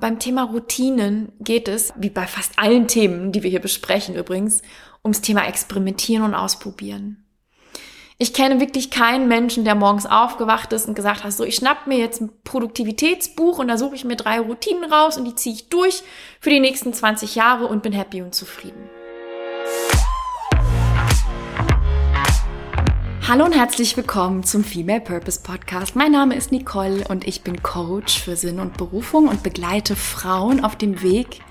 beim Thema Routinen geht es, wie bei fast allen Themen, die wir hier besprechen übrigens, ums Thema Experimentieren und Ausprobieren. Ich kenne wirklich keinen Menschen, der morgens aufgewacht ist und gesagt hat, so, ich schnapp mir jetzt ein Produktivitätsbuch und da suche ich mir drei Routinen raus und die ziehe ich durch für die nächsten 20 Jahre und bin happy und zufrieden. Hallo und herzlich willkommen zum Female Purpose Podcast. Mein Name ist Nicole und ich bin Coach für Sinn und Berufung und begleite Frauen auf dem Weg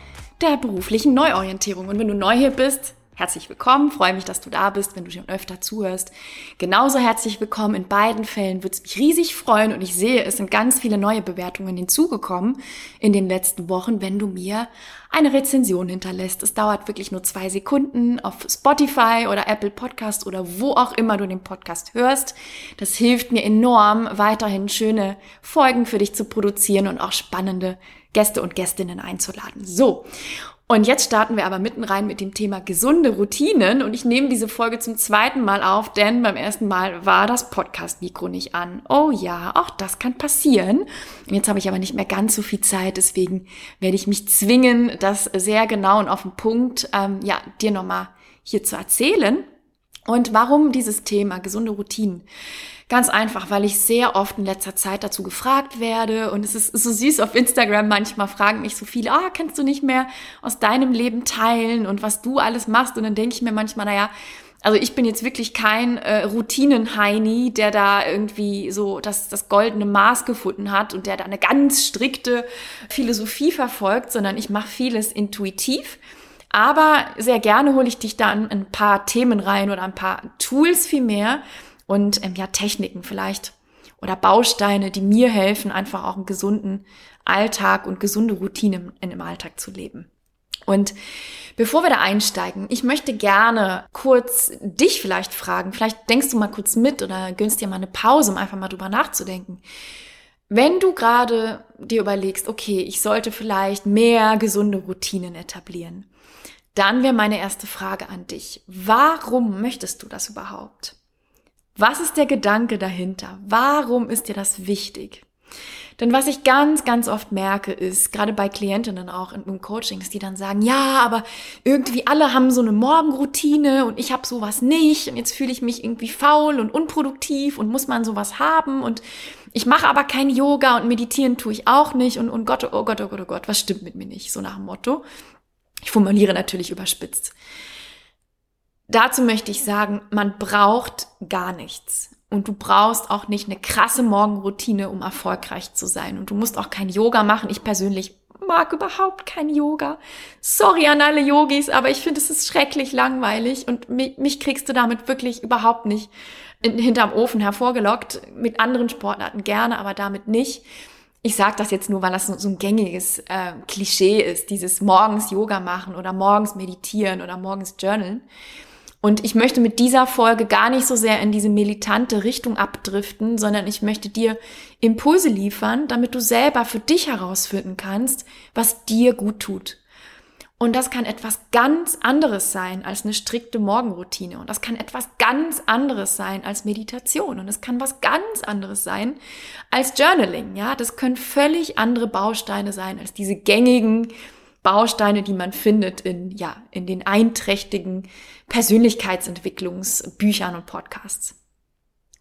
der beruflichen Neuorientierung. Und wenn du neu hier bist, herzlich willkommen. Freue mich, dass du da bist, wenn du schon öfter zuhörst. Genauso herzlich willkommen. In beiden Fällen würde es mich riesig freuen und ich sehe, es sind ganz viele neue Bewertungen hinzugekommen in den letzten Wochen, wenn du mir eine Rezension hinterlässt. Es dauert wirklich nur zwei Sekunden auf Spotify oder Apple Podcast oder wo auch immer du den Podcast hörst. Das hilft mir enorm, weiterhin schöne Folgen für dich zu produzieren und auch spannende Gäste und Gästinnen einzuladen. So. Und jetzt starten wir aber mitten rein mit dem Thema gesunde Routinen. Und ich nehme diese Folge zum zweiten Mal auf, denn beim ersten Mal war das Podcast-Mikro nicht an. Oh ja, auch das kann passieren. Jetzt habe ich aber nicht mehr ganz so viel Zeit, deswegen werde ich mich zwingen, das sehr genau und auf den Punkt, ähm, ja, dir nochmal hier zu erzählen. Und warum dieses Thema gesunde Routinen? Ganz einfach, weil ich sehr oft in letzter Zeit dazu gefragt werde und es ist so süß auf Instagram manchmal fragen mich so viele, ah, kannst du nicht mehr aus deinem Leben teilen und was du alles machst und dann denke ich mir manchmal, naja, also ich bin jetzt wirklich kein äh, Routinen-Heini, der da irgendwie so das, das goldene Maß gefunden hat und der da eine ganz strikte Philosophie verfolgt, sondern ich mache vieles intuitiv. Aber sehr gerne hole ich dich da an ein paar Themen rein oder ein paar Tools vielmehr, und ähm, ja, Techniken vielleicht oder Bausteine, die mir helfen, einfach auch einen gesunden Alltag und gesunde Routine in, im Alltag zu leben. Und bevor wir da einsteigen, ich möchte gerne kurz dich vielleicht fragen. Vielleicht denkst du mal kurz mit oder gönnst dir mal eine Pause, um einfach mal drüber nachzudenken. Wenn du gerade dir überlegst, okay, ich sollte vielleicht mehr gesunde Routinen etablieren, dann wäre meine erste Frage an dich. Warum möchtest du das überhaupt? Was ist der Gedanke dahinter? Warum ist dir das wichtig? Denn was ich ganz, ganz oft merke, ist, gerade bei Klientinnen auch im Coaching, dass die dann sagen, ja, aber irgendwie alle haben so eine Morgenroutine und ich habe sowas nicht und jetzt fühle ich mich irgendwie faul und unproduktiv und muss man sowas haben und ich mache aber kein Yoga und meditieren tue ich auch nicht und, und Gott, oh Gott, oh Gott, oh Gott, was stimmt mit mir nicht? So nach dem Motto. Ich formuliere natürlich überspitzt. Dazu möchte ich sagen, man braucht gar nichts. Und du brauchst auch nicht eine krasse Morgenroutine, um erfolgreich zu sein. Und du musst auch kein Yoga machen. Ich persönlich mag überhaupt kein Yoga. Sorry an alle Yogis, aber ich finde, es ist schrecklich langweilig und mich, mich kriegst du damit wirklich überhaupt nicht in, hinterm Ofen hervorgelockt. Mit anderen Sportarten gerne, aber damit nicht. Ich sage das jetzt nur, weil das so, so ein gängiges äh, Klischee ist, dieses morgens Yoga machen oder morgens meditieren oder morgens journalen. Und ich möchte mit dieser Folge gar nicht so sehr in diese militante Richtung abdriften, sondern ich möchte dir Impulse liefern, damit du selber für dich herausfinden kannst, was dir gut tut. Und das kann etwas ganz anderes sein als eine strikte Morgenroutine. Und das kann etwas ganz anderes sein als Meditation. Und es kann was ganz anderes sein als Journaling. Ja, das können völlig andere Bausteine sein als diese gängigen Bausteine, die man findet in, ja, in den einträchtigen Persönlichkeitsentwicklungsbüchern und Podcasts.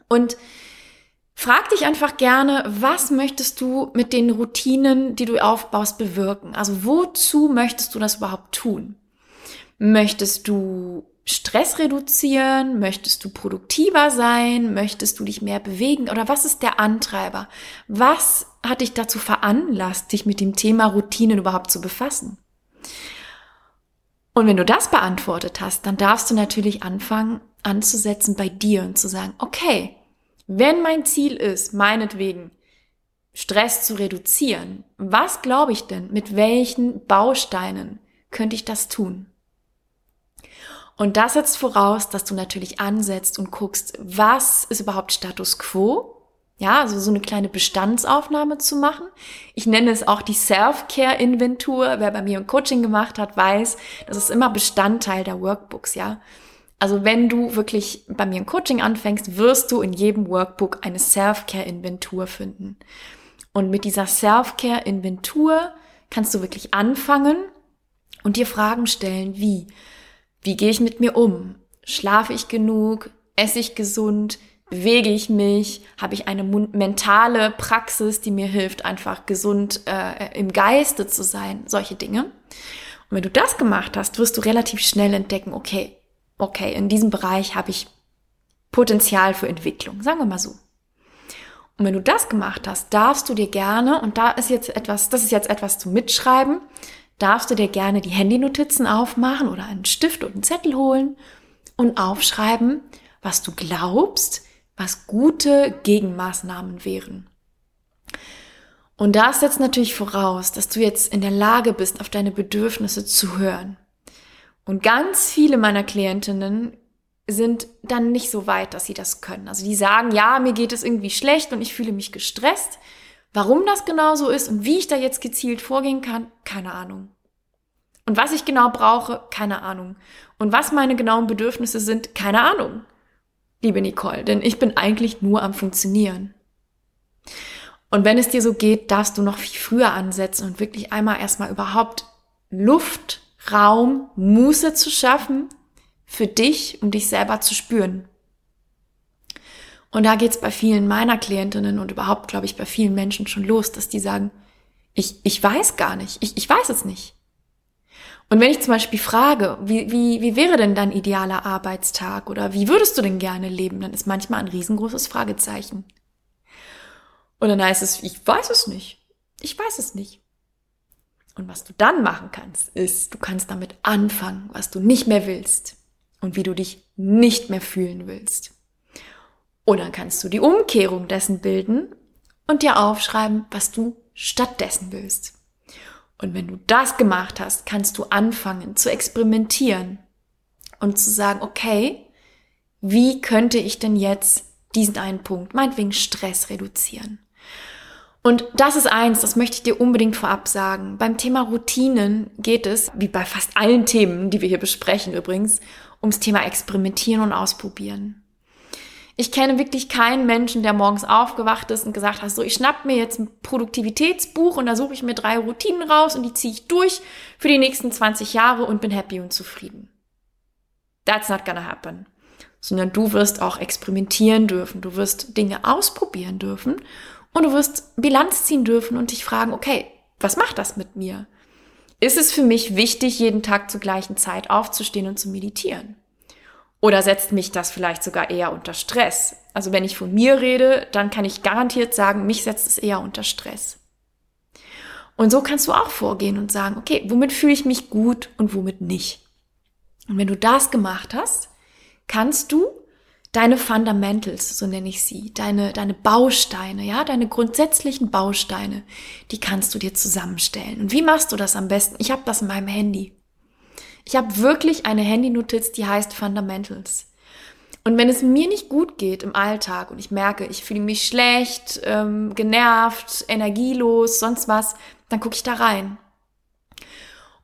Und frag dich einfach gerne, was möchtest du mit den Routinen, die du aufbaust, bewirken? Also wozu möchtest du das überhaupt tun? Möchtest du Stress reduzieren? Möchtest du produktiver sein? Möchtest du dich mehr bewegen? Oder was ist der Antreiber? Was hat dich dazu veranlasst, dich mit dem Thema Routinen überhaupt zu befassen? Und wenn du das beantwortet hast, dann darfst du natürlich anfangen anzusetzen bei dir und zu sagen, okay, wenn mein Ziel ist, meinetwegen Stress zu reduzieren, was glaube ich denn, mit welchen Bausteinen könnte ich das tun? Und das setzt voraus, dass du natürlich ansetzt und guckst, was ist überhaupt Status quo? Ja, also so eine kleine Bestandsaufnahme zu machen. Ich nenne es auch die Self-Care-Inventur. Wer bei mir ein Coaching gemacht hat, weiß, das ist immer Bestandteil der Workbooks, ja. Also wenn du wirklich bei mir ein Coaching anfängst, wirst du in jedem Workbook eine Self-Care-Inventur finden. Und mit dieser Self-Care-Inventur kannst du wirklich anfangen und dir Fragen stellen, wie, wie gehe ich mit mir um? Schlafe ich genug? Esse ich gesund? Bewege ich mich? Habe ich eine mentale Praxis, die mir hilft, einfach gesund äh, im Geiste zu sein? Solche Dinge. Und wenn du das gemacht hast, wirst du relativ schnell entdecken, okay, okay, in diesem Bereich habe ich Potenzial für Entwicklung, sagen wir mal so. Und wenn du das gemacht hast, darfst du dir gerne, und da ist jetzt etwas, das ist jetzt etwas zum Mitschreiben, darfst du dir gerne die Handynotizen aufmachen oder einen Stift und einen Zettel holen und aufschreiben, was du glaubst, was gute Gegenmaßnahmen wären. Und das setzt natürlich voraus, dass du jetzt in der Lage bist, auf deine Bedürfnisse zu hören. Und ganz viele meiner Klientinnen sind dann nicht so weit, dass sie das können. Also die sagen, ja, mir geht es irgendwie schlecht und ich fühle mich gestresst. Warum das genau so ist und wie ich da jetzt gezielt vorgehen kann, keine Ahnung. Und was ich genau brauche, keine Ahnung. Und was meine genauen Bedürfnisse sind, keine Ahnung. Liebe Nicole, denn ich bin eigentlich nur am Funktionieren. Und wenn es dir so geht, darfst du noch viel früher ansetzen und wirklich einmal erstmal überhaupt Luft, Raum, Muße zu schaffen, für dich, um dich selber zu spüren. Und da geht's bei vielen meiner Klientinnen und überhaupt, glaube ich, bei vielen Menschen schon los, dass die sagen, ich, ich weiß gar nicht, ich, ich weiß es nicht. Und wenn ich zum Beispiel frage, wie, wie, wie wäre denn dein idealer Arbeitstag oder wie würdest du denn gerne leben, dann ist manchmal ein riesengroßes Fragezeichen. Und dann heißt es, ich weiß es nicht. Ich weiß es nicht. Und was du dann machen kannst, ist, du kannst damit anfangen, was du nicht mehr willst und wie du dich nicht mehr fühlen willst. Und dann kannst du die Umkehrung dessen bilden und dir aufschreiben, was du stattdessen willst. Und wenn du das gemacht hast, kannst du anfangen zu experimentieren und zu sagen, okay, wie könnte ich denn jetzt diesen einen Punkt, meinetwegen Stress reduzieren? Und das ist eins, das möchte ich dir unbedingt vorab sagen. Beim Thema Routinen geht es, wie bei fast allen Themen, die wir hier besprechen übrigens, ums Thema Experimentieren und Ausprobieren. Ich kenne wirklich keinen Menschen, der morgens aufgewacht ist und gesagt hat, so, ich schnapp mir jetzt ein Produktivitätsbuch und da suche ich mir drei Routinen raus und die ziehe ich durch für die nächsten 20 Jahre und bin happy und zufrieden. That's not gonna happen. Sondern du wirst auch experimentieren dürfen, du wirst Dinge ausprobieren dürfen und du wirst Bilanz ziehen dürfen und dich fragen, okay, was macht das mit mir? Ist es für mich wichtig, jeden Tag zur gleichen Zeit aufzustehen und zu meditieren? Oder setzt mich das vielleicht sogar eher unter Stress? Also wenn ich von mir rede, dann kann ich garantiert sagen, mich setzt es eher unter Stress. Und so kannst du auch vorgehen und sagen, okay, womit fühle ich mich gut und womit nicht? Und wenn du das gemacht hast, kannst du deine Fundamentals, so nenne ich sie, deine, deine Bausteine, ja, deine grundsätzlichen Bausteine, die kannst du dir zusammenstellen. Und wie machst du das am besten? Ich habe das in meinem Handy. Ich habe wirklich eine Handynotiz, die heißt Fundamentals. Und wenn es mir nicht gut geht im Alltag und ich merke, ich fühle mich schlecht, ähm, genervt, energielos, sonst was, dann gucke ich da rein.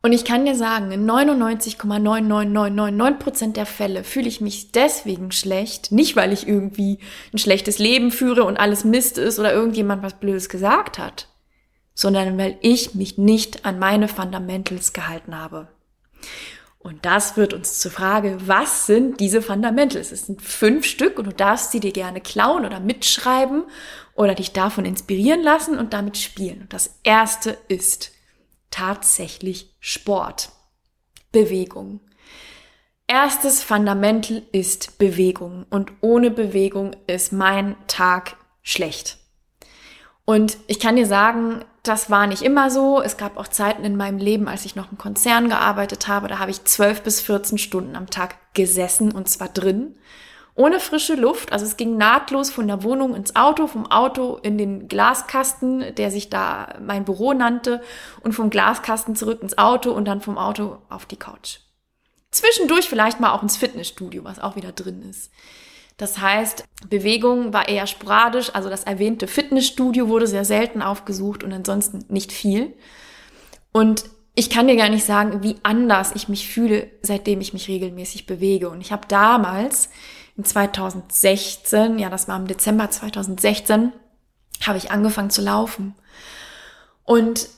Und ich kann dir sagen, in 99,99999% der Fälle fühle ich mich deswegen schlecht, nicht weil ich irgendwie ein schlechtes Leben führe und alles Mist ist oder irgendjemand was Blödes gesagt hat, sondern weil ich mich nicht an meine Fundamentals gehalten habe. Und das wird uns zur Frage, was sind diese Fundamentals? Es sind fünf Stück und du darfst sie dir gerne klauen oder mitschreiben oder dich davon inspirieren lassen und damit spielen. Und das erste ist tatsächlich Sport. Bewegung. Erstes Fundamental ist Bewegung und ohne Bewegung ist mein Tag schlecht. Und ich kann dir sagen, das war nicht immer so. Es gab auch Zeiten in meinem Leben, als ich noch im Konzern gearbeitet habe, da habe ich zwölf bis 14 Stunden am Tag gesessen und zwar drin. Ohne frische Luft. Also es ging nahtlos von der Wohnung ins Auto, vom Auto in den Glaskasten, der sich da mein Büro nannte, und vom Glaskasten zurück ins Auto und dann vom Auto auf die Couch. Zwischendurch vielleicht mal auch ins Fitnessstudio, was auch wieder drin ist. Das heißt, Bewegung war eher sporadisch, also das erwähnte Fitnessstudio wurde sehr selten aufgesucht und ansonsten nicht viel. Und ich kann dir gar nicht sagen, wie anders ich mich fühle, seitdem ich mich regelmäßig bewege. Und ich habe damals in 2016, ja, das war im Dezember 2016, habe ich angefangen zu laufen. Und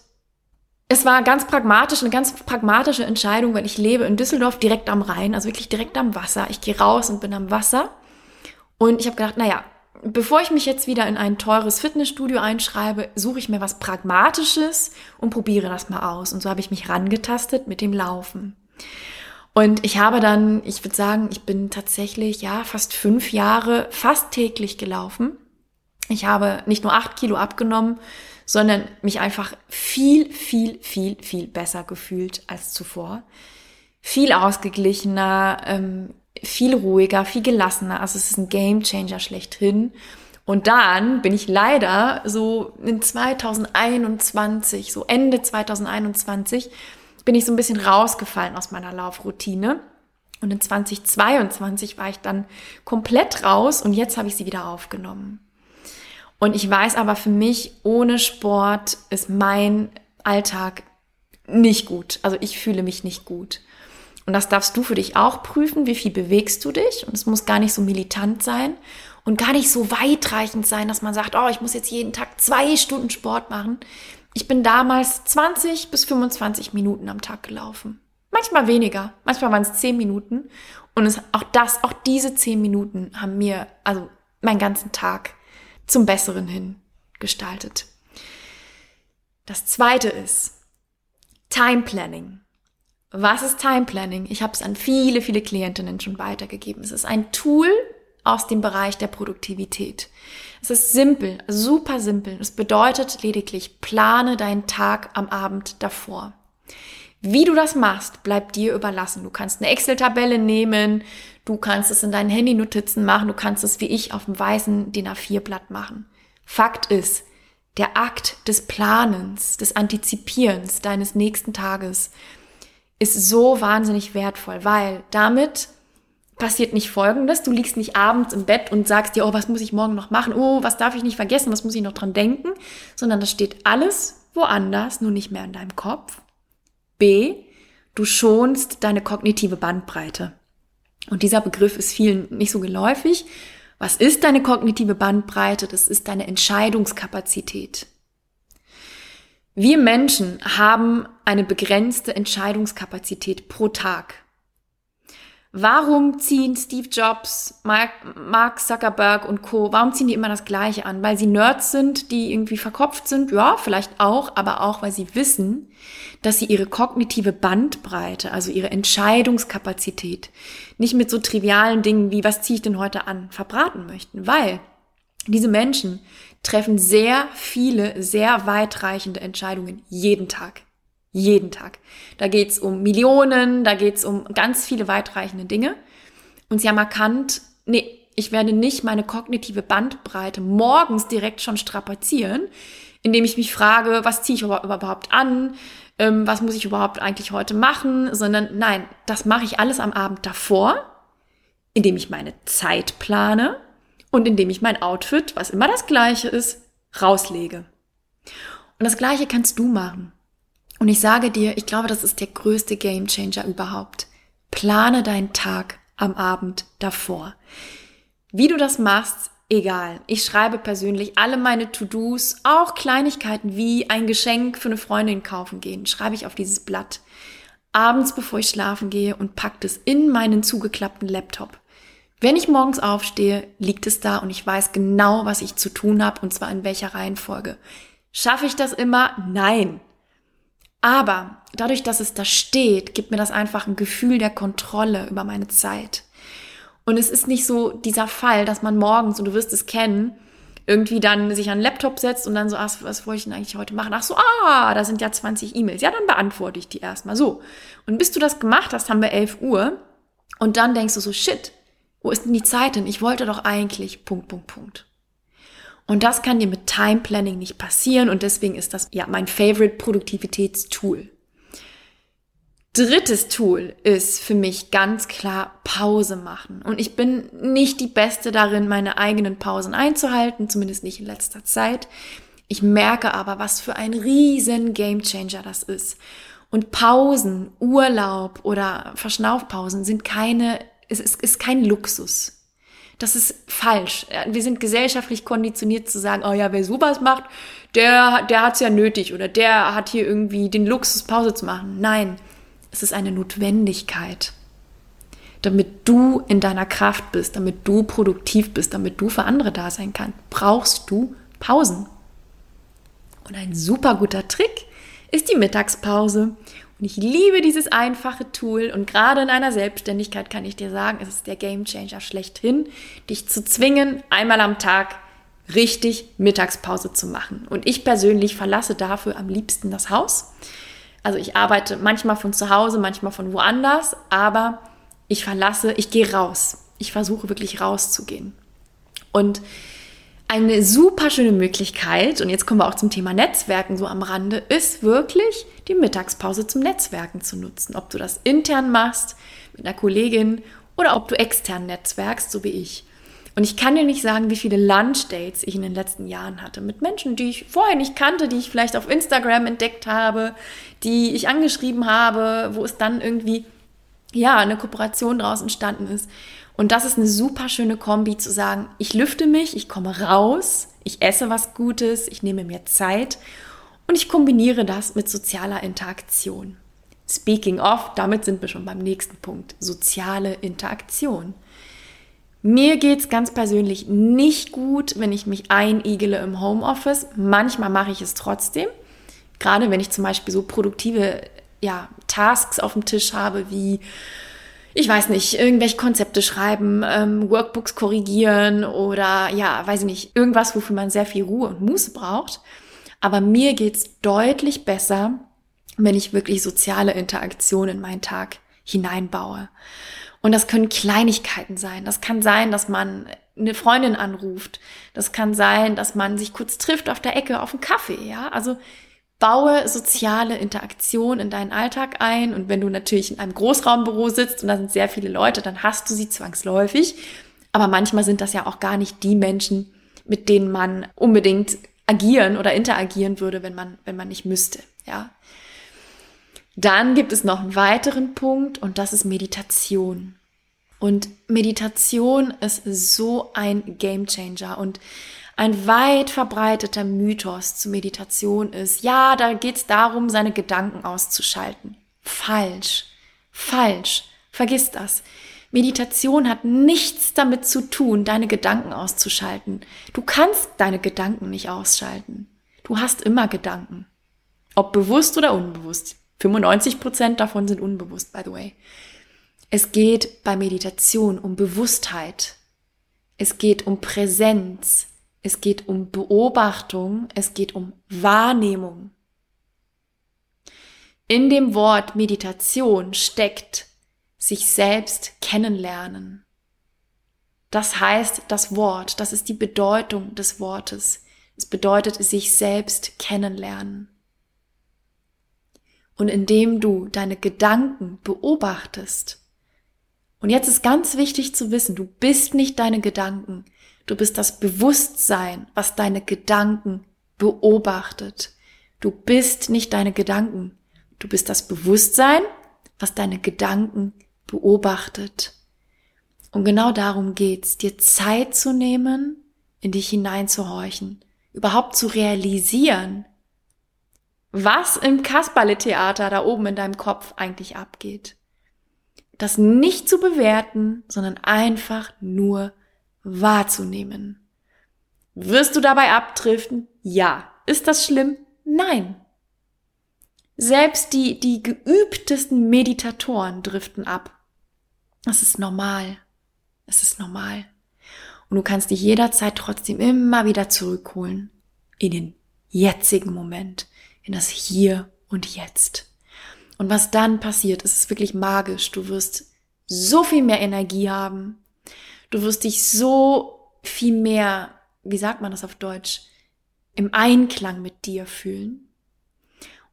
es war ganz pragmatisch, eine ganz pragmatische Entscheidung, weil ich lebe in Düsseldorf direkt am Rhein, also wirklich direkt am Wasser. Ich gehe raus und bin am Wasser. Und ich habe gedacht, naja, bevor ich mich jetzt wieder in ein teures Fitnessstudio einschreibe, suche ich mir was Pragmatisches und probiere das mal aus. Und so habe ich mich rangetastet mit dem Laufen. Und ich habe dann, ich würde sagen, ich bin tatsächlich, ja, fast fünf Jahre fast täglich gelaufen. Ich habe nicht nur acht Kilo abgenommen, sondern mich einfach viel, viel, viel, viel besser gefühlt als zuvor. Viel ausgeglichener, ähm, viel ruhiger, viel gelassener. Also es ist ein Game Changer schlechthin. Und dann bin ich leider so in 2021, so Ende 2021, bin ich so ein bisschen rausgefallen aus meiner Laufroutine. Und in 2022 war ich dann komplett raus und jetzt habe ich sie wieder aufgenommen. Und ich weiß aber für mich, ohne Sport ist mein Alltag nicht gut. Also ich fühle mich nicht gut. Und das darfst du für dich auch prüfen, wie viel bewegst du dich. Und es muss gar nicht so militant sein und gar nicht so weitreichend sein, dass man sagt, oh, ich muss jetzt jeden Tag zwei Stunden Sport machen. Ich bin damals 20 bis 25 Minuten am Tag gelaufen. Manchmal weniger, manchmal waren es 10 Minuten. Und es, auch das, auch diese 10 Minuten haben mir, also meinen ganzen Tag zum Besseren hin gestaltet. Das zweite ist Time Planning. Was ist Time Planning? Ich habe es an viele, viele Klientinnen schon weitergegeben. Es ist ein Tool aus dem Bereich der Produktivität. Es ist simpel, super simpel. Es bedeutet lediglich, plane deinen Tag am Abend davor. Wie du das machst, bleibt dir überlassen. Du kannst eine Excel-Tabelle nehmen, du kannst es in deinen Handy-Notizen machen, du kannst es wie ich auf dem weißen DIN A4-Blatt machen. Fakt ist, der Akt des Planens, des Antizipierens deines nächsten Tages ist so wahnsinnig wertvoll, weil damit passiert nicht Folgendes. Du liegst nicht abends im Bett und sagst dir, oh, was muss ich morgen noch machen? Oh, was darf ich nicht vergessen? Was muss ich noch dran denken? Sondern das steht alles woanders, nur nicht mehr in deinem Kopf. B, du schonst deine kognitive Bandbreite. Und dieser Begriff ist vielen nicht so geläufig. Was ist deine kognitive Bandbreite? Das ist deine Entscheidungskapazität. Wir Menschen haben eine begrenzte Entscheidungskapazität pro Tag. Warum ziehen Steve Jobs, Mark Zuckerberg und Co., warum ziehen die immer das Gleiche an? Weil sie Nerds sind, die irgendwie verkopft sind? Ja, vielleicht auch, aber auch, weil sie wissen, dass sie ihre kognitive Bandbreite, also ihre Entscheidungskapazität, nicht mit so trivialen Dingen wie, was ziehe ich denn heute an, verbraten möchten. Weil diese Menschen treffen sehr viele, sehr weitreichende Entscheidungen jeden Tag. Jeden Tag. Da geht's um Millionen, da geht's um ganz viele weitreichende Dinge. Und sie haben erkannt, nee, ich werde nicht meine kognitive Bandbreite morgens direkt schon strapazieren, indem ich mich frage, was ziehe ich überhaupt an, ähm, was muss ich überhaupt eigentlich heute machen, sondern nein, das mache ich alles am Abend davor, indem ich meine Zeit plane, und indem ich mein Outfit, was immer das gleiche ist, rauslege. Und das gleiche kannst du machen. Und ich sage dir, ich glaube, das ist der größte Gamechanger überhaupt. Plane deinen Tag am Abend davor. Wie du das machst, egal. Ich schreibe persönlich alle meine To-Dos, auch Kleinigkeiten wie ein Geschenk für eine Freundin kaufen gehen, schreibe ich auf dieses Blatt. Abends, bevor ich schlafen gehe und packe es in meinen zugeklappten Laptop. Wenn ich morgens aufstehe, liegt es da und ich weiß genau, was ich zu tun habe und zwar in welcher Reihenfolge. Schaffe ich das immer? Nein. Aber dadurch, dass es da steht, gibt mir das einfach ein Gefühl der Kontrolle über meine Zeit. Und es ist nicht so dieser Fall, dass man morgens, und du wirst es kennen, irgendwie dann sich an den Laptop setzt und dann so, ach, was wollte ich denn eigentlich heute machen? Ach so, ah, da sind ja 20 E-Mails. Ja, dann beantworte ich die erstmal so. Und bis du das gemacht hast, haben wir 11 Uhr. Und dann denkst du so, shit, wo ist denn die Zeit denn? Ich wollte doch eigentlich Punkt, Punkt, Punkt. Und das kann dir mit Time Planning nicht passieren und deswegen ist das ja mein Favorite Produktivitätstool. Drittes Tool ist für mich ganz klar Pause machen. Und ich bin nicht die Beste darin, meine eigenen Pausen einzuhalten, zumindest nicht in letzter Zeit. Ich merke aber, was für ein riesen Gamechanger das ist. Und Pausen, Urlaub oder Verschnaufpausen sind keine es ist, ist kein Luxus. Das ist falsch. Wir sind gesellschaftlich konditioniert zu sagen, oh ja, wer sowas macht, der, der hat es ja nötig oder der hat hier irgendwie den Luxus, Pause zu machen. Nein, es ist eine Notwendigkeit. Damit du in deiner Kraft bist, damit du produktiv bist, damit du für andere da sein kannst, brauchst du Pausen. Und ein super guter Trick ist die Mittagspause. Und ich liebe dieses einfache Tool und gerade in einer Selbstständigkeit kann ich dir sagen, es ist der Game Changer schlechthin, dich zu zwingen, einmal am Tag richtig Mittagspause zu machen. Und ich persönlich verlasse dafür am liebsten das Haus. Also ich arbeite manchmal von zu Hause, manchmal von woanders, aber ich verlasse, ich gehe raus. Ich versuche wirklich rauszugehen. Und eine super schöne Möglichkeit, und jetzt kommen wir auch zum Thema Netzwerken so am Rande, ist wirklich die Mittagspause zum Netzwerken zu nutzen. Ob du das intern machst mit einer Kollegin oder ob du extern netzwerkst, so wie ich. Und ich kann dir nicht sagen, wie viele Lunch-Dates ich in den letzten Jahren hatte mit Menschen, die ich vorher nicht kannte, die ich vielleicht auf Instagram entdeckt habe, die ich angeschrieben habe, wo es dann irgendwie, ja, eine Kooperation draus entstanden ist. Und das ist eine super schöne Kombi zu sagen, ich lüfte mich, ich komme raus, ich esse was Gutes, ich nehme mir Zeit und ich kombiniere das mit sozialer Interaktion. Speaking of, damit sind wir schon beim nächsten Punkt, soziale Interaktion. Mir geht's ganz persönlich nicht gut, wenn ich mich einigele im Homeoffice. Manchmal mache ich es trotzdem. Gerade wenn ich zum Beispiel so produktive ja, Tasks auf dem Tisch habe, wie ich weiß nicht, irgendwelche Konzepte schreiben, ähm, Workbooks korrigieren oder ja, weiß ich nicht, irgendwas, wofür man sehr viel Ruhe und Muße braucht. Aber mir geht's deutlich besser, wenn ich wirklich soziale Interaktion in meinen Tag hineinbaue. Und das können Kleinigkeiten sein. Das kann sein, dass man eine Freundin anruft. Das kann sein, dass man sich kurz trifft auf der Ecke auf einen Kaffee, ja? Also baue soziale Interaktion in deinen Alltag ein. Und wenn du natürlich in einem Großraumbüro sitzt und da sind sehr viele Leute, dann hast du sie zwangsläufig. Aber manchmal sind das ja auch gar nicht die Menschen, mit denen man unbedingt agieren oder interagieren würde, wenn man, wenn man nicht müsste, ja. Dann gibt es noch einen weiteren Punkt und das ist Meditation. Und Meditation ist so ein Gamechanger und ein weit verbreiteter Mythos zu Meditation ist, ja, da geht es darum, seine Gedanken auszuschalten. Falsch, falsch, vergiss das. Meditation hat nichts damit zu tun, deine Gedanken auszuschalten. Du kannst deine Gedanken nicht ausschalten. Du hast immer Gedanken. Ob bewusst oder unbewusst. 95 Prozent davon sind unbewusst, by the way. Es geht bei Meditation um Bewusstheit. Es geht um Präsenz. Es geht um Beobachtung, es geht um Wahrnehmung. In dem Wort Meditation steckt sich selbst kennenlernen. Das heißt das Wort, das ist die Bedeutung des Wortes. Es bedeutet sich selbst kennenlernen. Und indem du deine Gedanken beobachtest, und jetzt ist ganz wichtig zu wissen, du bist nicht deine Gedanken, Du bist das Bewusstsein, was deine Gedanken beobachtet. Du bist nicht deine Gedanken. Du bist das Bewusstsein, was deine Gedanken beobachtet. Und genau darum geht's, dir Zeit zu nehmen, in dich hineinzuhorchen, überhaupt zu realisieren, was im Kasperle-Theater da oben in deinem Kopf eigentlich abgeht. Das nicht zu bewerten, sondern einfach nur wahrzunehmen. Wirst du dabei abdriften? Ja. Ist das schlimm? Nein. Selbst die, die geübtesten Meditatoren driften ab. Das ist normal. Es ist normal. Und du kannst dich jederzeit trotzdem immer wieder zurückholen in den jetzigen Moment, in das Hier und Jetzt. Und was dann passiert, ist es wirklich magisch. Du wirst so viel mehr Energie haben, Du wirst dich so viel mehr, wie sagt man das auf Deutsch, im Einklang mit dir fühlen.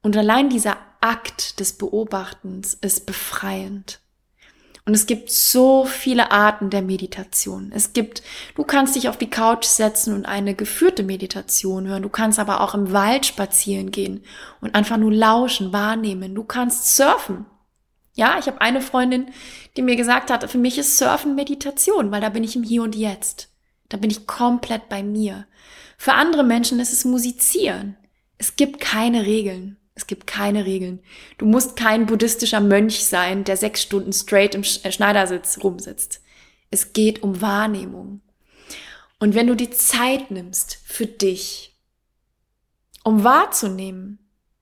Und allein dieser Akt des Beobachtens ist befreiend. Und es gibt so viele Arten der Meditation. Es gibt, du kannst dich auf die Couch setzen und eine geführte Meditation hören. Du kannst aber auch im Wald spazieren gehen und einfach nur lauschen, wahrnehmen. Du kannst surfen. Ja, ich habe eine Freundin, die mir gesagt hat, für mich ist Surfen Meditation, weil da bin ich im Hier und Jetzt. Da bin ich komplett bei mir. Für andere Menschen ist es Musizieren. Es gibt keine Regeln. Es gibt keine Regeln. Du musst kein buddhistischer Mönch sein, der sechs Stunden straight im äh, Schneidersitz rumsitzt. Es geht um Wahrnehmung. Und wenn du die Zeit nimmst für dich, um wahrzunehmen,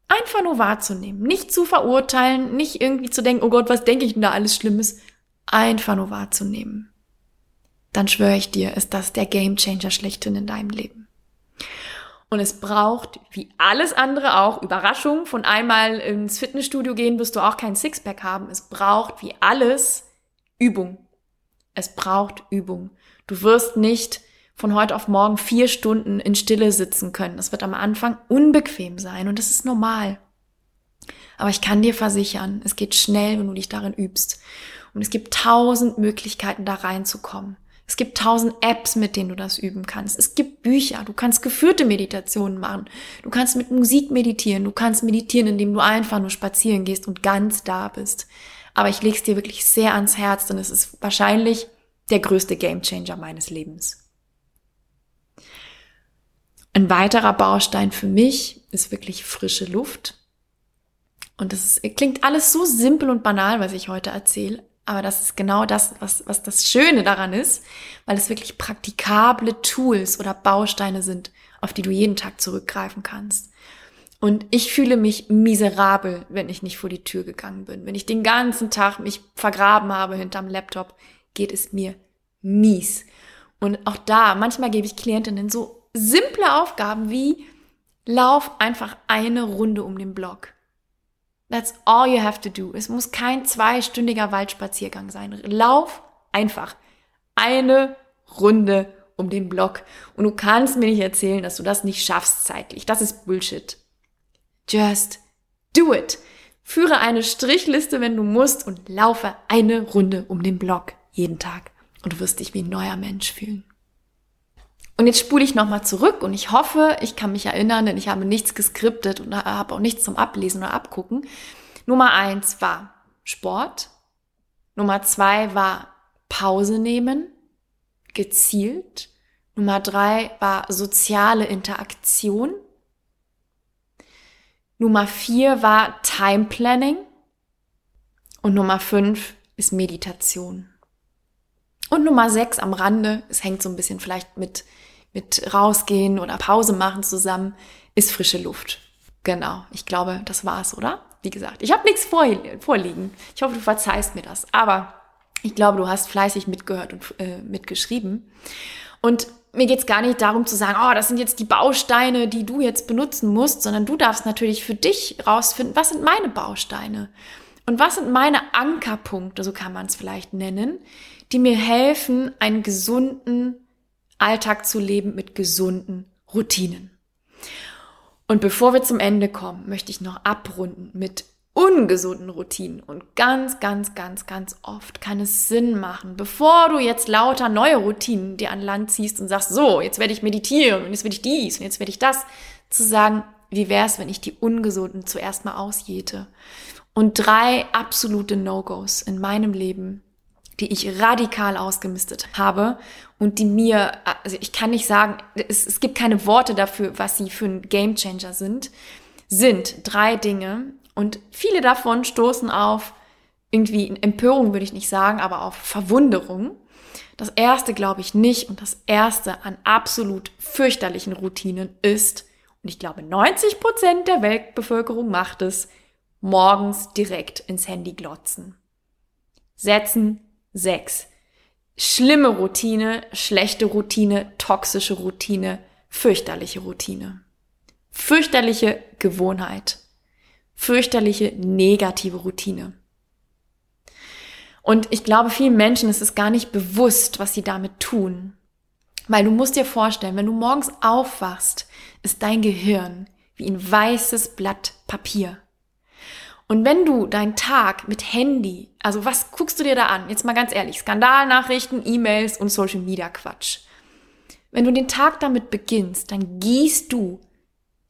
einfach nur wahrzunehmen, nicht zu verurteilen, nicht irgendwie zu denken, oh Gott, was denke ich denn da alles Schlimmes, einfach nur wahrzunehmen, dann schwöre ich dir, ist das der Gamechanger schlechthin in deinem Leben. Und es braucht, wie alles andere auch, Überraschung. Von einmal ins Fitnessstudio gehen wirst du auch kein Sixpack haben. Es braucht, wie alles, Übung. Es braucht Übung. Du wirst nicht von heute auf morgen vier Stunden in Stille sitzen können. Das wird am Anfang unbequem sein und das ist normal. Aber ich kann dir versichern, es geht schnell, wenn du dich darin übst. Und es gibt tausend Möglichkeiten, da reinzukommen. Es gibt tausend Apps, mit denen du das üben kannst. Es gibt Bücher. Du kannst geführte Meditationen machen. Du kannst mit Musik meditieren. Du kannst meditieren, indem du einfach nur spazieren gehst und ganz da bist. Aber ich leg's dir wirklich sehr ans Herz, denn es ist wahrscheinlich der größte Gamechanger meines Lebens. Ein weiterer Baustein für mich ist wirklich frische Luft. Und das ist, klingt alles so simpel und banal, was ich heute erzähle. Aber das ist genau das, was, was das Schöne daran ist, weil es wirklich praktikable Tools oder Bausteine sind, auf die du jeden Tag zurückgreifen kannst. Und ich fühle mich miserabel, wenn ich nicht vor die Tür gegangen bin. Wenn ich den ganzen Tag mich vergraben habe hinterm Laptop, geht es mir mies. Und auch da, manchmal gebe ich Klientinnen so simple Aufgaben wie, lauf einfach eine Runde um den Block. That's all you have to do. Es muss kein zweistündiger Waldspaziergang sein. Lauf einfach eine Runde um den Block. Und du kannst mir nicht erzählen, dass du das nicht schaffst zeitlich. Das ist Bullshit. Just do it. Führe eine Strichliste, wenn du musst, und laufe eine Runde um den Block jeden Tag. Und du wirst dich wie ein neuer Mensch fühlen. Und jetzt spule ich nochmal zurück und ich hoffe, ich kann mich erinnern, denn ich habe nichts geskriptet und habe auch nichts zum Ablesen oder Abgucken. Nummer eins war Sport. Nummer zwei war Pause nehmen, gezielt. Nummer drei war soziale Interaktion. Nummer vier war Time Planning. Und Nummer fünf ist Meditation. Und Nummer sechs am Rande, es hängt so ein bisschen vielleicht mit mit rausgehen oder Pause machen zusammen, ist frische Luft. Genau, ich glaube, das war's, oder? Wie gesagt, ich habe nichts vorliegen. Ich hoffe, du verzeihst mir das. Aber ich glaube, du hast fleißig mitgehört und äh, mitgeschrieben. Und mir geht's gar nicht darum zu sagen, oh, das sind jetzt die Bausteine, die du jetzt benutzen musst, sondern du darfst natürlich für dich rausfinden, was sind meine Bausteine und was sind meine Ankerpunkte, so kann man es vielleicht nennen, die mir helfen, einen gesunden Alltag zu leben mit gesunden Routinen. Und bevor wir zum Ende kommen, möchte ich noch abrunden mit ungesunden Routinen. Und ganz, ganz, ganz, ganz oft kann es Sinn machen, bevor du jetzt lauter neue Routinen dir an Land ziehst und sagst, so, jetzt werde ich meditieren und jetzt werde ich dies und jetzt werde ich das, zu sagen, wie wäre es, wenn ich die ungesunden zuerst mal ausjäte? Und drei absolute No-Gos in meinem Leben die ich radikal ausgemistet habe und die mir, also ich kann nicht sagen, es, es gibt keine Worte dafür, was sie für ein Gamechanger sind, sind drei Dinge und viele davon stoßen auf irgendwie Empörung würde ich nicht sagen, aber auf Verwunderung. Das erste glaube ich nicht und das erste an absolut fürchterlichen Routinen ist, und ich glaube 90 Prozent der Weltbevölkerung macht es, morgens direkt ins Handy glotzen. Setzen, Sechs. Schlimme Routine, schlechte Routine, toxische Routine, fürchterliche Routine. Fürchterliche Gewohnheit. Fürchterliche negative Routine. Und ich glaube, vielen Menschen ist es gar nicht bewusst, was sie damit tun. Weil du musst dir vorstellen, wenn du morgens aufwachst, ist dein Gehirn wie ein weißes Blatt Papier. Und wenn du deinen Tag mit Handy, also was guckst du dir da an? Jetzt mal ganz ehrlich, Skandalnachrichten, E-Mails und Social Media Quatsch. Wenn du den Tag damit beginnst, dann gießt du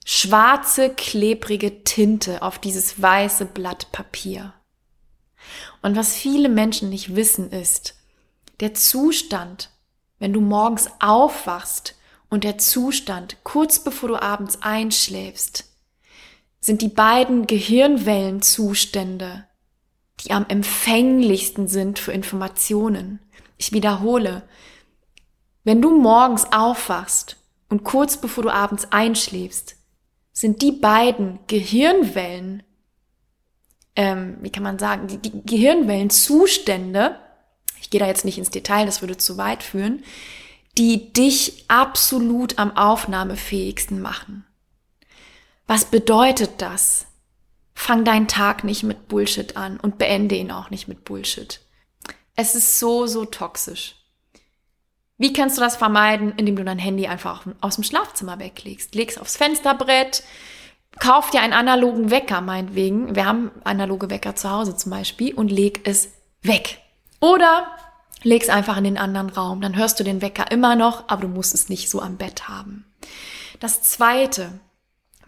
schwarze, klebrige Tinte auf dieses weiße Blatt Papier. Und was viele Menschen nicht wissen ist, der Zustand, wenn du morgens aufwachst und der Zustand kurz bevor du abends einschläfst sind die beiden Gehirnwellenzustände, die am empfänglichsten sind für Informationen. Ich wiederhole, wenn du morgens aufwachst und kurz bevor du abends einschläfst, sind die beiden Gehirnwellen, ähm, wie kann man sagen, die, die Gehirnwellenzustände, ich gehe da jetzt nicht ins Detail, das würde zu weit führen, die dich absolut am aufnahmefähigsten machen. Was bedeutet das? Fang deinen Tag nicht mit Bullshit an und beende ihn auch nicht mit Bullshit. Es ist so, so toxisch. Wie kannst du das vermeiden? Indem du dein Handy einfach aus dem Schlafzimmer weglegst. Legst aufs Fensterbrett, kauf dir einen analogen Wecker, meinetwegen. Wir haben analoge Wecker zu Hause zum Beispiel und leg es weg. Oder leg's einfach in den anderen Raum. Dann hörst du den Wecker immer noch, aber du musst es nicht so am Bett haben. Das zweite,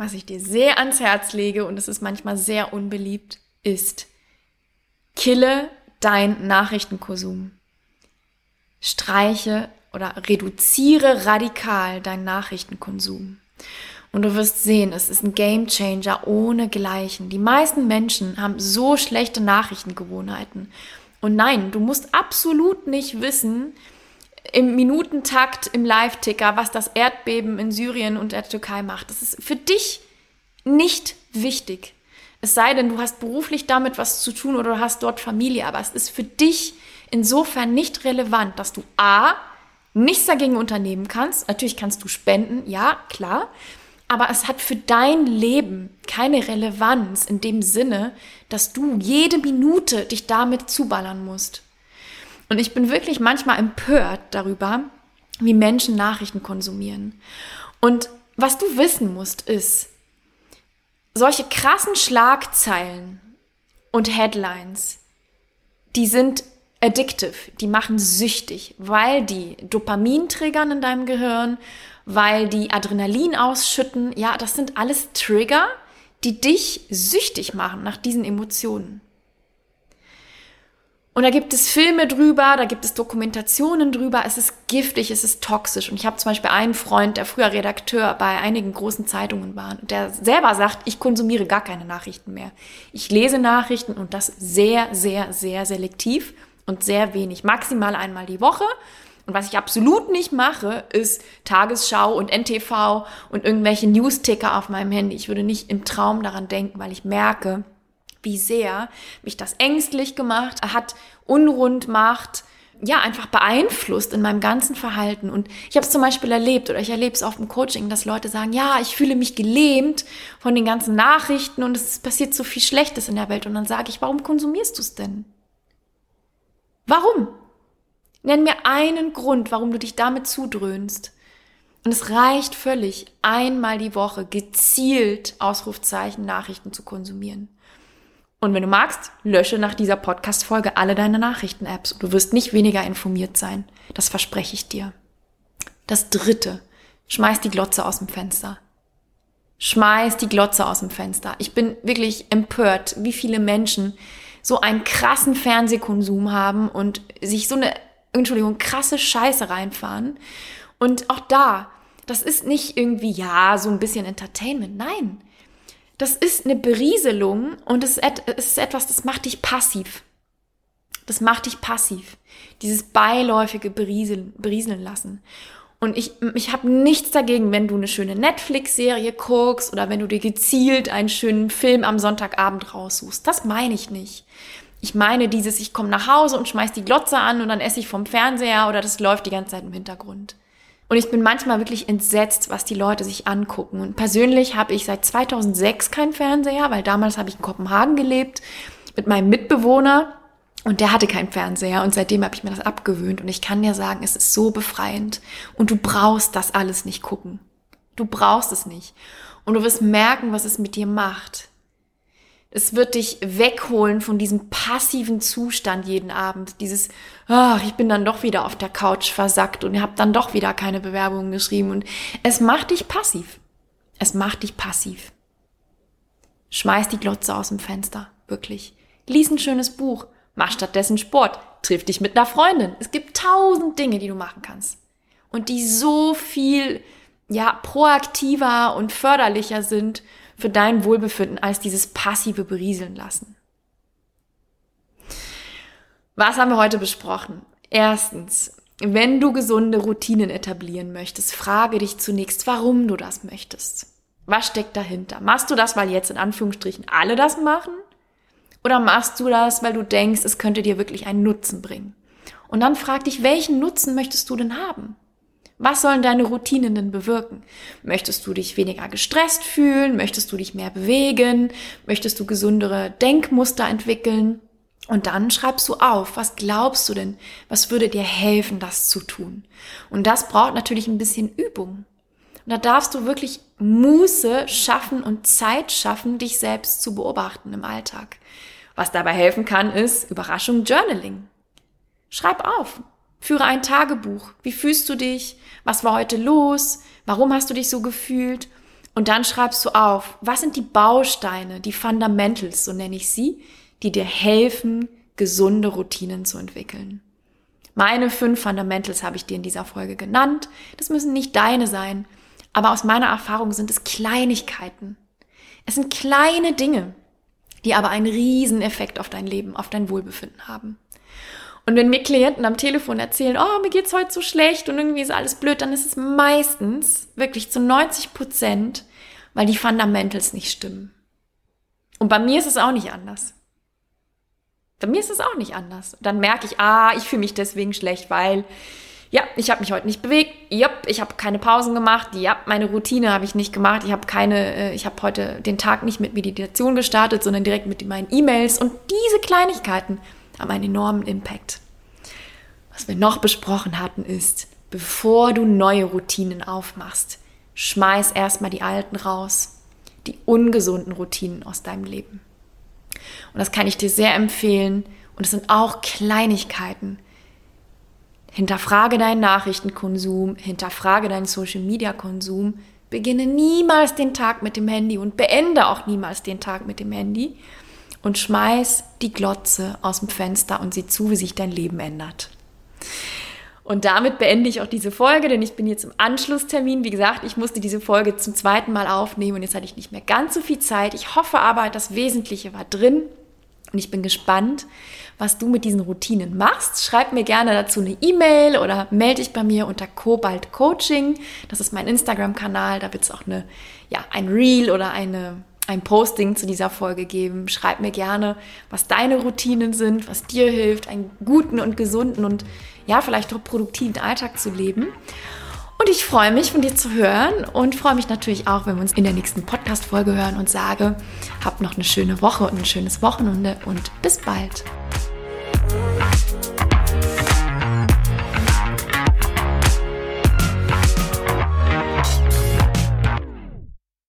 was ich dir sehr ans Herz lege, und es ist manchmal sehr unbeliebt, ist, kille dein Nachrichtenkonsum. Streiche oder reduziere radikal deinen Nachrichtenkonsum. Und du wirst sehen, es ist ein Game Changer ohne Gleichen. Die meisten Menschen haben so schlechte Nachrichtengewohnheiten. Und nein, du musst absolut nicht wissen, im Minutentakt im Live-Ticker, was das Erdbeben in Syrien und der Türkei macht. Das ist für dich nicht wichtig. Es sei denn, du hast beruflich damit was zu tun oder du hast dort Familie, aber es ist für dich insofern nicht relevant, dass du A, nichts dagegen unternehmen kannst. Natürlich kannst du spenden, ja, klar. Aber es hat für dein Leben keine Relevanz in dem Sinne, dass du jede Minute dich damit zuballern musst. Und ich bin wirklich manchmal empört darüber, wie Menschen Nachrichten konsumieren. Und was du wissen musst, ist, solche krassen Schlagzeilen und Headlines, die sind addictive, die machen süchtig, weil die Dopamin triggern in deinem Gehirn, weil die Adrenalin ausschütten. Ja, das sind alles Trigger, die dich süchtig machen nach diesen Emotionen. Und da gibt es Filme drüber, da gibt es Dokumentationen drüber. Es ist giftig, es ist toxisch. Und ich habe zum Beispiel einen Freund, der früher Redakteur bei einigen großen Zeitungen war, der selber sagt, ich konsumiere gar keine Nachrichten mehr. Ich lese Nachrichten und das sehr, sehr, sehr selektiv und sehr wenig. Maximal einmal die Woche. Und was ich absolut nicht mache, ist Tagesschau und NTV und irgendwelche News-Ticker auf meinem Handy. Ich würde nicht im Traum daran denken, weil ich merke, wie sehr mich das ängstlich gemacht hat, unrund macht, ja, einfach beeinflusst in meinem ganzen Verhalten. Und ich habe es zum Beispiel erlebt oder ich erlebe es auf dem Coaching, dass Leute sagen, ja, ich fühle mich gelähmt von den ganzen Nachrichten und es passiert so viel Schlechtes in der Welt. Und dann sage ich, warum konsumierst du es denn? Warum? Nenn mir einen Grund, warum du dich damit zudröhnst. Und es reicht völlig, einmal die Woche gezielt Ausrufzeichen Nachrichten zu konsumieren. Und wenn du magst, lösche nach dieser Podcast-Folge alle deine Nachrichten-Apps. Du wirst nicht weniger informiert sein. Das verspreche ich dir. Das dritte. Schmeiß die Glotze aus dem Fenster. Schmeiß die Glotze aus dem Fenster. Ich bin wirklich empört, wie viele Menschen so einen krassen Fernsehkonsum haben und sich so eine, Entschuldigung, krasse Scheiße reinfahren. Und auch da, das ist nicht irgendwie, ja, so ein bisschen Entertainment. Nein das ist eine Berieselung und es ist etwas, das macht dich passiv. Das macht dich passiv. Dieses beiläufige Berieseln, berieseln lassen. Und ich, ich habe nichts dagegen, wenn du eine schöne Netflix-Serie guckst oder wenn du dir gezielt einen schönen Film am Sonntagabend raussuchst. Das meine ich nicht. Ich meine dieses, ich komme nach Hause und schmeiß die Glotze an und dann esse ich vom Fernseher oder das läuft die ganze Zeit im Hintergrund. Und ich bin manchmal wirklich entsetzt, was die Leute sich angucken. Und persönlich habe ich seit 2006 keinen Fernseher, weil damals habe ich in Kopenhagen gelebt mit meinem Mitbewohner und der hatte keinen Fernseher und seitdem habe ich mir das abgewöhnt und ich kann dir sagen, es ist so befreiend und du brauchst das alles nicht gucken. Du brauchst es nicht. Und du wirst merken, was es mit dir macht. Es wird dich wegholen von diesem passiven Zustand jeden Abend. Dieses, ach, ich bin dann doch wieder auf der Couch versackt und habt dann doch wieder keine Bewerbungen geschrieben. Und es macht dich passiv. Es macht dich passiv. Schmeiß die Glotze aus dem Fenster. Wirklich. Lies ein schönes Buch. Mach stattdessen Sport. Triff dich mit einer Freundin. Es gibt tausend Dinge, die du machen kannst. und die so viel ja proaktiver und förderlicher sind für dein Wohlbefinden als dieses passive berieseln lassen. Was haben wir heute besprochen? Erstens, wenn du gesunde Routinen etablieren möchtest, frage dich zunächst, warum du das möchtest. Was steckt dahinter? Machst du das, weil jetzt in Anführungsstrichen alle das machen? Oder machst du das, weil du denkst, es könnte dir wirklich einen Nutzen bringen? Und dann frag dich, welchen Nutzen möchtest du denn haben? Was sollen deine Routinen denn bewirken? Möchtest du dich weniger gestresst fühlen? Möchtest du dich mehr bewegen? Möchtest du gesundere Denkmuster entwickeln? Und dann schreibst du auf, was glaubst du denn? Was würde dir helfen, das zu tun? Und das braucht natürlich ein bisschen Übung. Und da darfst du wirklich Muße schaffen und Zeit schaffen, dich selbst zu beobachten im Alltag. Was dabei helfen kann, ist Überraschung Journaling. Schreib auf. Führe ein Tagebuch. Wie fühlst du dich? Was war heute los? Warum hast du dich so gefühlt? Und dann schreibst du auf, was sind die Bausteine, die Fundamentals, so nenne ich sie, die dir helfen, gesunde Routinen zu entwickeln. Meine fünf Fundamentals habe ich dir in dieser Folge genannt. Das müssen nicht deine sein, aber aus meiner Erfahrung sind es Kleinigkeiten. Es sind kleine Dinge, die aber einen riesen Effekt auf dein Leben, auf dein Wohlbefinden haben. Und wenn mir Klienten am Telefon erzählen, oh, mir geht's heute so schlecht und irgendwie ist alles blöd, dann ist es meistens wirklich zu 90 Prozent, weil die Fundamentals nicht stimmen. Und bei mir ist es auch nicht anders. Bei mir ist es auch nicht anders. Dann merke ich, ah, ich fühle mich deswegen schlecht, weil ja, ich habe mich heute nicht bewegt. Ja, ich habe keine Pausen gemacht. Ja, meine Routine habe ich nicht gemacht. Ich habe keine, äh, ich habe heute den Tag nicht mit Meditation gestartet, sondern direkt mit meinen E-Mails. Und diese Kleinigkeiten haben einen enormen Impact. Was wir noch besprochen hatten ist, bevor du neue Routinen aufmachst, schmeiß erstmal die alten raus, die ungesunden Routinen aus deinem Leben. Und das kann ich dir sehr empfehlen. Und es sind auch Kleinigkeiten Hinterfrage deinen Nachrichtenkonsum, hinterfrage deinen Social-Media-Konsum, beginne niemals den Tag mit dem Handy und beende auch niemals den Tag mit dem Handy und schmeiß die Glotze aus dem Fenster und sieh zu, wie sich dein Leben ändert. Und damit beende ich auch diese Folge, denn ich bin jetzt im Anschlusstermin. Wie gesagt, ich musste diese Folge zum zweiten Mal aufnehmen und jetzt hatte ich nicht mehr ganz so viel Zeit. Ich hoffe aber, das Wesentliche war drin und ich bin gespannt, was du mit diesen Routinen machst. Schreib mir gerne dazu eine E-Mail oder melde dich bei mir unter Cobalt Coaching. Das ist mein Instagram-Kanal. Da wird es auch eine, ja, ein Reel oder eine, ein Posting zu dieser Folge geben. Schreib mir gerne, was deine Routinen sind, was dir hilft, einen guten und gesunden und ja, vielleicht auch produktiven Alltag zu leben. Und ich freue mich, von dir zu hören und freue mich natürlich auch, wenn wir uns in der nächsten Podcast-Folge hören und sage, habt noch eine schöne Woche und ein schönes Wochenende und bis bald.